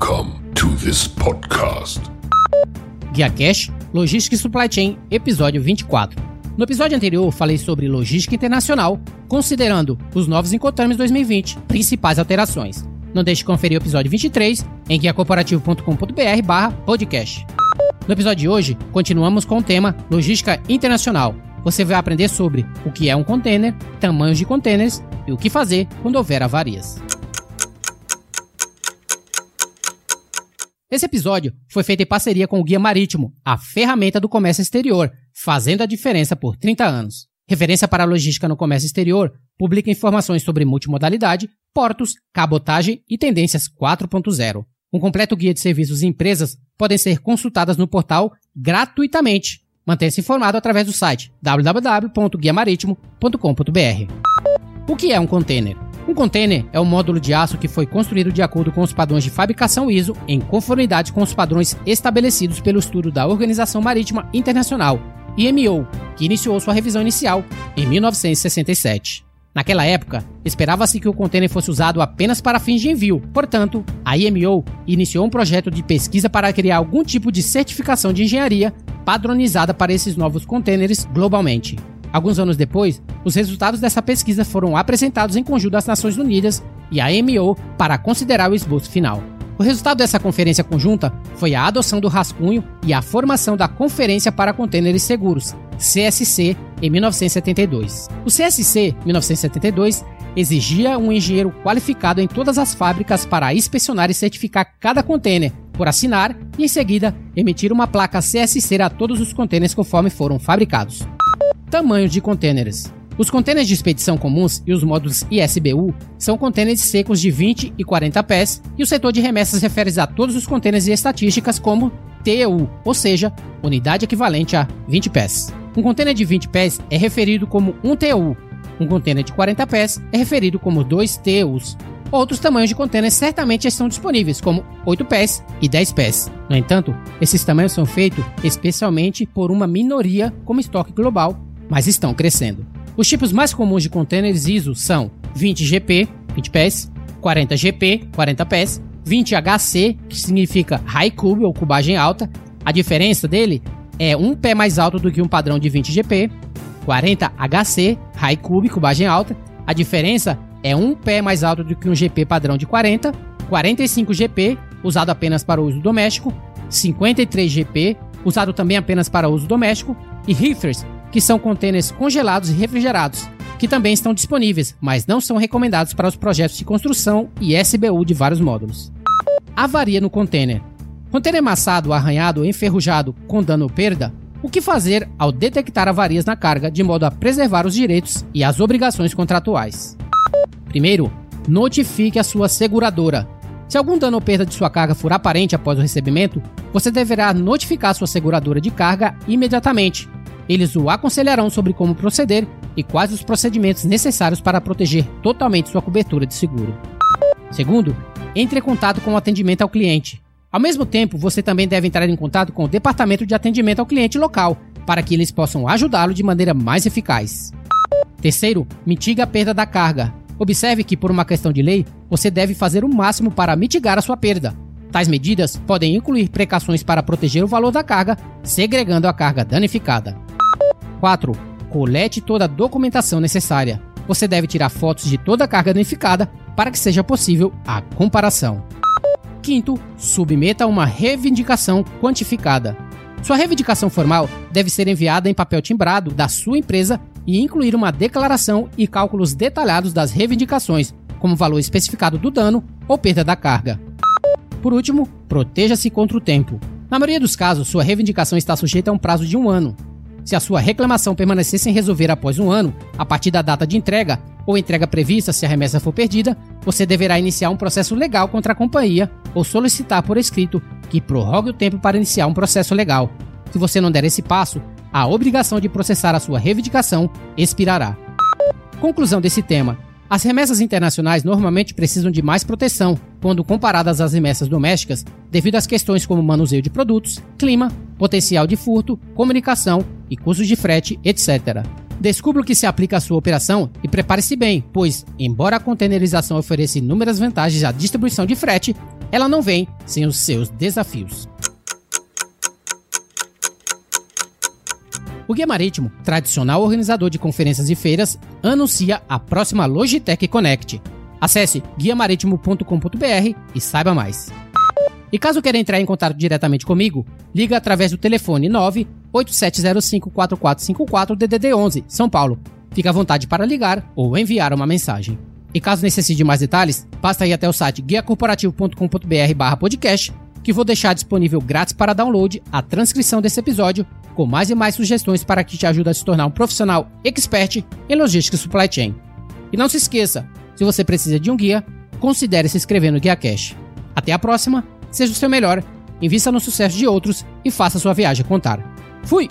Welcome to this podcast. Guia Cash, Logística e Supply Chain, episódio 24. No episódio anterior, falei sobre logística internacional, considerando os novos Incoterms 2020, principais alterações. Não deixe de conferir o episódio 23 em guiacorporativo.com.br barra podcast. No episódio de hoje, continuamos com o tema Logística Internacional. Você vai aprender sobre o que é um container, tamanhos de containers e o que fazer quando houver avarias. Esse episódio foi feito em parceria com o Guia Marítimo, a ferramenta do comércio exterior, fazendo a diferença por 30 anos. Referência para a logística no comércio exterior, publica informações sobre multimodalidade, portos, cabotagem e tendências 4.0. Um completo guia de serviços e empresas podem ser consultadas no portal gratuitamente. Mantenha-se informado através do site www.guiamaritimo.com.br. O que é um container? Um container é um módulo de aço que foi construído de acordo com os padrões de fabricação ISO, em conformidade com os padrões estabelecidos pelo estudo da Organização Marítima Internacional, IMO, que iniciou sua revisão inicial em 1967. Naquela época, esperava-se que o container fosse usado apenas para fins de envio, portanto, a IMO iniciou um projeto de pesquisa para criar algum tipo de certificação de engenharia padronizada para esses novos containers globalmente. Alguns anos depois, os resultados dessa pesquisa foram apresentados em conjunto às Nações Unidas e à MO para considerar o esboço final. O resultado dessa conferência conjunta foi a adoção do rascunho e a formação da Conferência para Contêineres Seguros, CSC, em 1972. O CSC 1972 exigia um engenheiro qualificado em todas as fábricas para inspecionar e certificar cada contêiner, por assinar e em seguida emitir uma placa CSC a todos os contêineres conforme foram fabricados. Tamanhos de contêineres. Os contêineres de expedição comuns e os módulos ISBU são contêineres secos de 20 e 40 pés, e o setor de remessas refere a todos os contêineres e estatísticas como TEU, ou seja, unidade equivalente a 20 pés. Um contêiner de 20 pés é referido como um TU. Um contêiner de 40 pés é referido como dois TUs. Outros tamanhos de contêineres certamente estão disponíveis, como 8 pés e 10 pés. No entanto, esses tamanhos são feitos especialmente por uma minoria como estoque global mas estão crescendo. Os tipos mais comuns de containers ISO são 20GP, 20 pés, 40GP, 40 pés, 20HC, que significa High Cube ou cubagem alta. A diferença dele é um pé mais alto do que um padrão de 20GP, 40HC, High Cube, cubagem alta. A diferença é um pé mais alto do que um GP padrão de 40, 45GP, usado apenas para uso doméstico, 53GP, usado também apenas para uso doméstico, e reefers, que são contêineres congelados e refrigerados, que também estão disponíveis, mas não são recomendados para os projetos de construção e SBU de vários módulos. Avaria no container. Container amassado, arranhado ou enferrujado com dano ou perda? O que fazer ao detectar avarias na carga de modo a preservar os direitos e as obrigações contratuais? Primeiro, notifique a sua seguradora. Se algum dano ou perda de sua carga for aparente após o recebimento, você deverá notificar sua seguradora de carga imediatamente, eles o aconselharão sobre como proceder e quais os procedimentos necessários para proteger totalmente sua cobertura de seguro. Segundo, entre em contato com o atendimento ao cliente. Ao mesmo tempo, você também deve entrar em contato com o departamento de atendimento ao cliente local, para que eles possam ajudá-lo de maneira mais eficaz. Terceiro, mitiga a perda da carga. Observe que, por uma questão de lei, você deve fazer o máximo para mitigar a sua perda. Tais medidas podem incluir precauções para proteger o valor da carga, segregando a carga danificada. 4. Colete toda a documentação necessária. Você deve tirar fotos de toda a carga danificada para que seja possível a comparação. Quinto, submeta uma reivindicação quantificada. Sua reivindicação formal deve ser enviada em papel timbrado da sua empresa e incluir uma declaração e cálculos detalhados das reivindicações, como valor especificado do dano ou perda da carga. Por último, proteja-se contra o tempo. Na maioria dos casos, sua reivindicação está sujeita a um prazo de um ano, se a sua reclamação permanecer sem resolver após um ano, a partir da data de entrega ou entrega prevista se a remessa for perdida, você deverá iniciar um processo legal contra a companhia ou solicitar por escrito que prorrogue o tempo para iniciar um processo legal. Se você não der esse passo, a obrigação de processar a sua reivindicação expirará. Conclusão desse tema: as remessas internacionais normalmente precisam de mais proteção quando comparadas às remessas domésticas, devido às questões como manuseio de produtos, clima, potencial de furto, comunicação e custos de frete, etc. Descubra o que se aplica à sua operação e prepare-se bem, pois, embora a containerização ofereça inúmeras vantagens à distribuição de frete, ela não vem sem os seus desafios. O Guia Marítimo, tradicional organizador de conferências e feiras, anuncia a próxima Logitech Connect. Acesse guiamaritimo.com.br e saiba mais. E caso queira entrar em contato diretamente comigo, liga através do telefone 987054454 DDD 11, São Paulo. Fique à vontade para ligar ou enviar uma mensagem. E caso necessite de mais detalhes, basta ir até o site guiacorporativo.com.br/podcast, que vou deixar disponível grátis para download a transcrição desse episódio com mais e mais sugestões para que te ajude a se tornar um profissional expert em logística e supply chain. E não se esqueça, se você precisa de um guia, considere se inscrever no Guia Cash. Até a próxima, seja o seu melhor, invista no sucesso de outros e faça sua viagem contar. Fui!